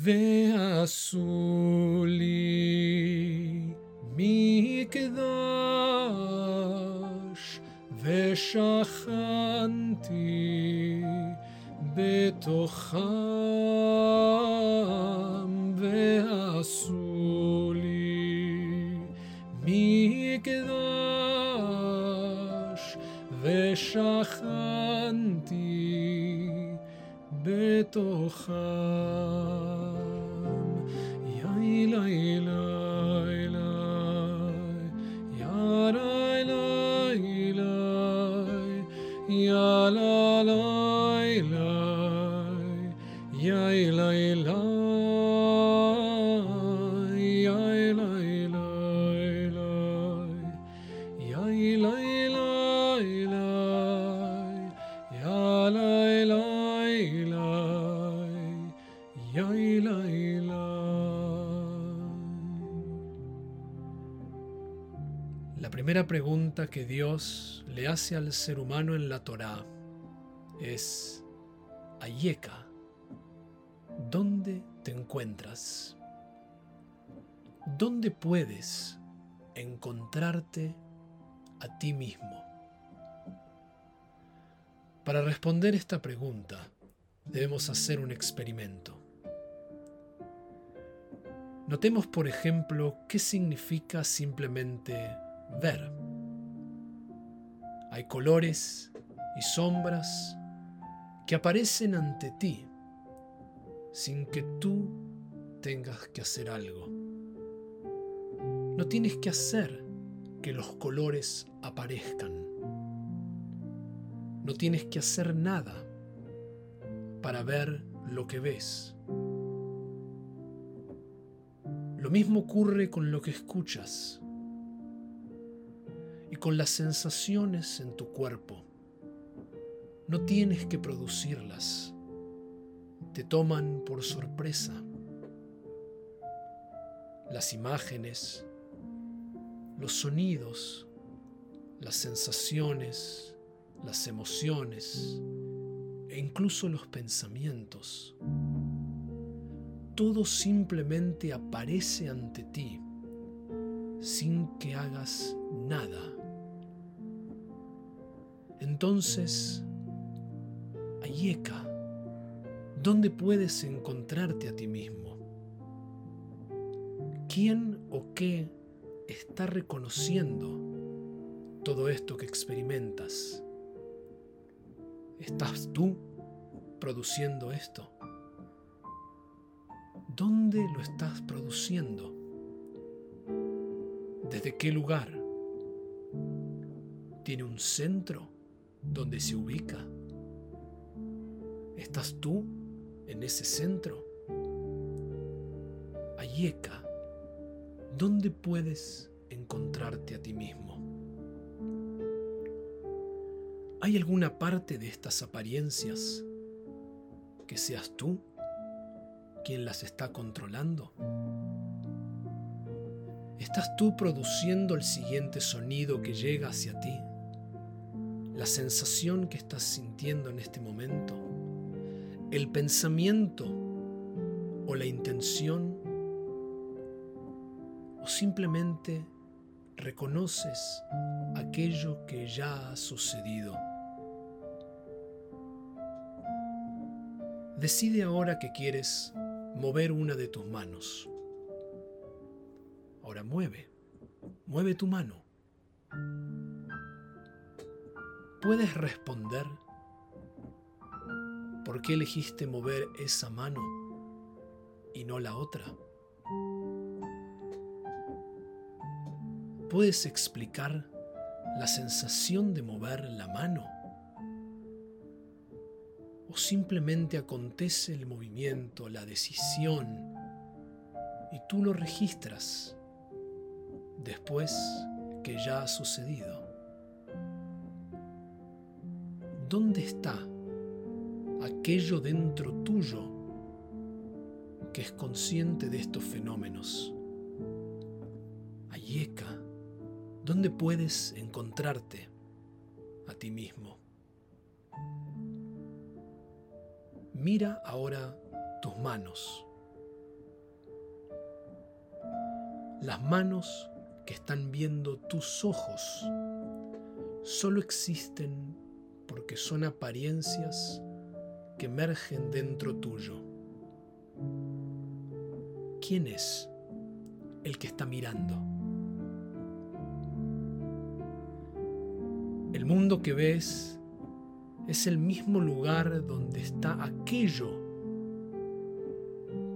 ועשו לי מקדש ושכנתי בתוכם ועשו לי מקדש ושכנתי בתוכם יאי לי לי לי יא לי לי לי יא לה לי primera pregunta que Dios le hace al ser humano en la Torá es, Ayeka, ¿dónde te encuentras? ¿Dónde puedes encontrarte a ti mismo? Para responder esta pregunta debemos hacer un experimento. Notemos, por ejemplo, qué significa simplemente ver. Hay colores y sombras que aparecen ante ti sin que tú tengas que hacer algo. No tienes que hacer que los colores aparezcan. No tienes que hacer nada para ver lo que ves. Lo mismo ocurre con lo que escuchas con las sensaciones en tu cuerpo. No tienes que producirlas. Te toman por sorpresa. Las imágenes, los sonidos, las sensaciones, las emociones e incluso los pensamientos. Todo simplemente aparece ante ti sin que hagas nada. Entonces, Ayeka, ¿dónde puedes encontrarte a ti mismo? ¿Quién o qué está reconociendo todo esto que experimentas? ¿Estás tú produciendo esto? ¿Dónde lo estás produciendo? ¿Desde qué lugar? ¿Tiene un centro donde se ubica? ¿Estás tú en ese centro? Ayeka, ¿dónde puedes encontrarte a ti mismo? ¿Hay alguna parte de estas apariencias que seas tú quien las está controlando? ¿Estás tú produciendo el siguiente sonido que llega hacia ti? ¿La sensación que estás sintiendo en este momento? ¿El pensamiento o la intención? ¿O simplemente reconoces aquello que ya ha sucedido? Decide ahora que quieres mover una de tus manos. Ahora mueve, mueve tu mano. ¿Puedes responder por qué elegiste mover esa mano y no la otra? ¿Puedes explicar la sensación de mover la mano? ¿O simplemente acontece el movimiento, la decisión, y tú lo registras después que ya ha sucedido? ¿Dónde está aquello dentro tuyo que es consciente de estos fenómenos? Ayeka, ¿dónde puedes encontrarte a ti mismo? Mira ahora tus manos Las manos que están viendo tus ojos solo existen porque son apariencias que emergen dentro tuyo. ¿Quién es el que está mirando? El mundo que ves es el mismo lugar donde está aquello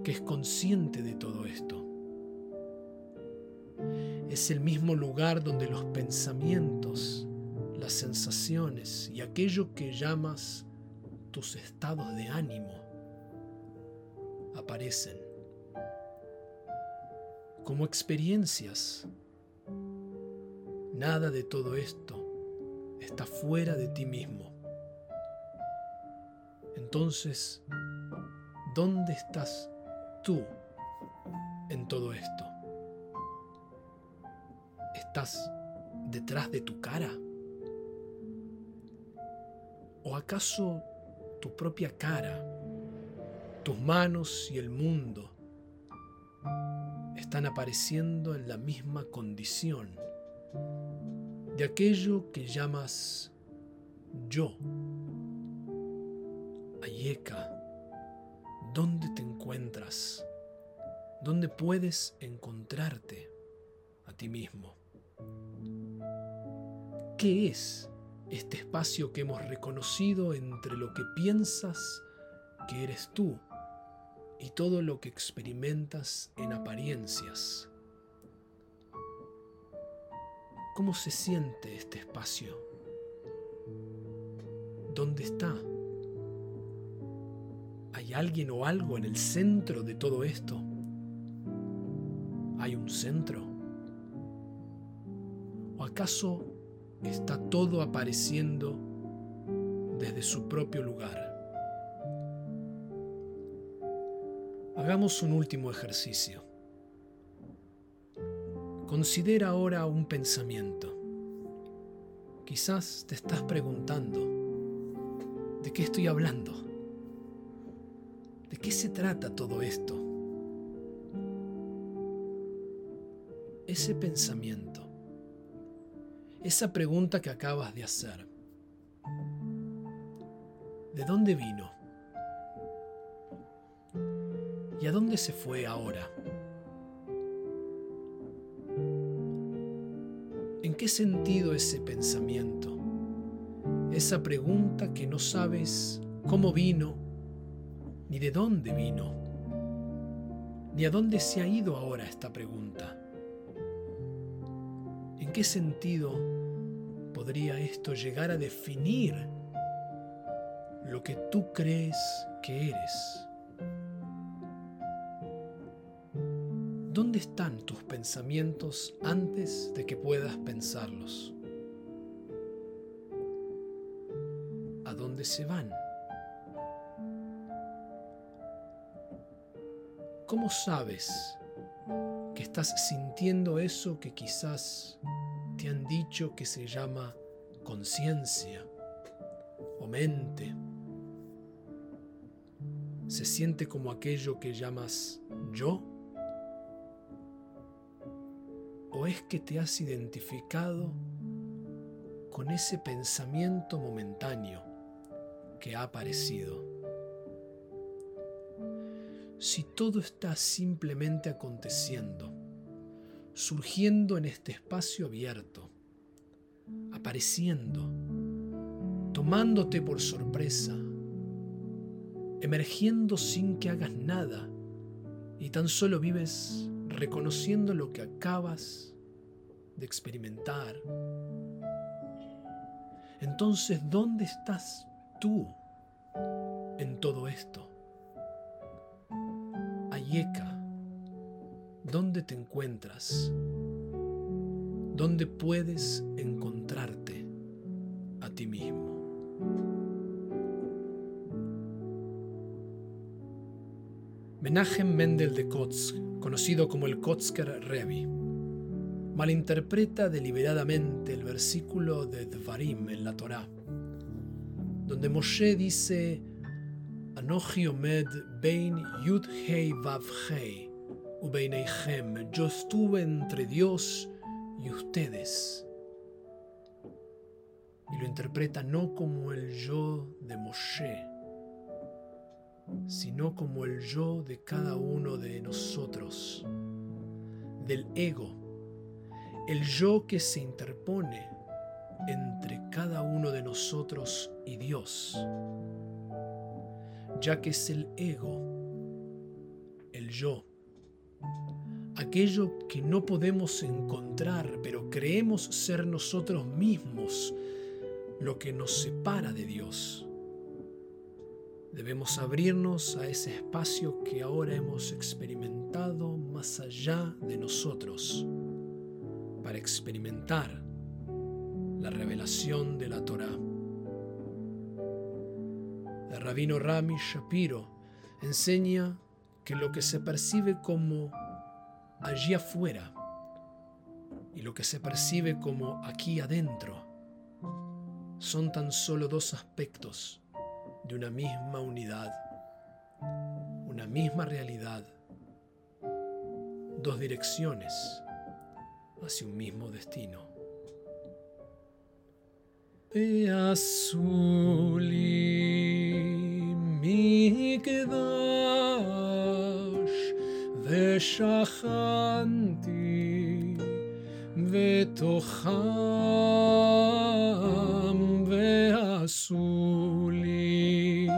que es consciente de todo esto. Es el mismo lugar donde los pensamientos, las sensaciones y aquello que llamas tus estados de ánimo aparecen como experiencias. Nada de todo esto está fuera de ti mismo. Entonces, ¿dónde estás tú en todo esto? ¿Estás detrás de tu cara? ¿O acaso tu propia cara, tus manos y el mundo están apareciendo en la misma condición de aquello que llamas yo? Ayeka, ¿dónde te encuentras? ¿Dónde puedes encontrarte a ti mismo? ¿Qué es este espacio que hemos reconocido entre lo que piensas que eres tú y todo lo que experimentas en apariencias? ¿Cómo se siente este espacio? ¿Dónde está? ¿Hay alguien o algo en el centro de todo esto? ¿Hay un centro? ¿O acaso está todo apareciendo desde su propio lugar. Hagamos un último ejercicio. Considera ahora un pensamiento. Quizás te estás preguntando, ¿de qué estoy hablando? ¿De qué se trata todo esto? Ese pensamiento esa pregunta que acabas de hacer. ¿De dónde vino? ¿Y a dónde se fue ahora? ¿En qué sentido ese pensamiento? Esa pregunta que no sabes cómo vino, ni de dónde vino, ni a dónde se ha ido ahora esta pregunta. ¿En qué sentido podría esto llegar a definir lo que tú crees que eres? ¿Dónde están tus pensamientos antes de que puedas pensarlos? ¿A dónde se van? ¿Cómo sabes que estás sintiendo eso que quizás te han dicho que se llama conciencia o mente. Se siente como aquello que llamas yo. ¿O es que te has identificado con ese pensamiento momentáneo que ha aparecido? Si todo está simplemente aconteciendo, surgiendo en este espacio abierto, apareciendo, tomándote por sorpresa, emergiendo sin que hagas nada y tan solo vives reconociendo lo que acabas de experimentar. Entonces, ¿dónde estás tú en todo esto? ¿Dónde te encuentras? ¿Dónde puedes encontrarte a ti mismo? Menachem Mendel de Kotsk, conocido como el Kotsker Rebbe, malinterpreta deliberadamente el versículo de Dvarim en la Torá, donde Moshe dice Omed Bein Yud Hei Vav Hei Ubeineihem, yo estuve entre Dios y ustedes. Y lo interpreta no como el yo de Moshe, sino como el yo de cada uno de nosotros, del ego, el yo que se interpone entre cada uno de nosotros y Dios, ya que es el ego, el yo, aquello que no podemos encontrar, pero creemos ser nosotros mismos lo que nos separa de Dios. Debemos abrirnos a ese espacio que ahora hemos experimentado más allá de nosotros, para experimentar la revelación de la Torá. El rabino Rami Shapiro enseña que lo que se percibe como allí afuera y lo que se percibe como aquí adentro son tan solo dos aspectos de una misma unidad, una misma realidad, dos direcciones hacia un mismo destino. מקדש ושכנתי בתוכם ועשו לי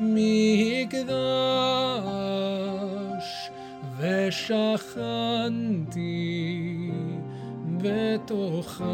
מקדש ושכנתי בתוכם.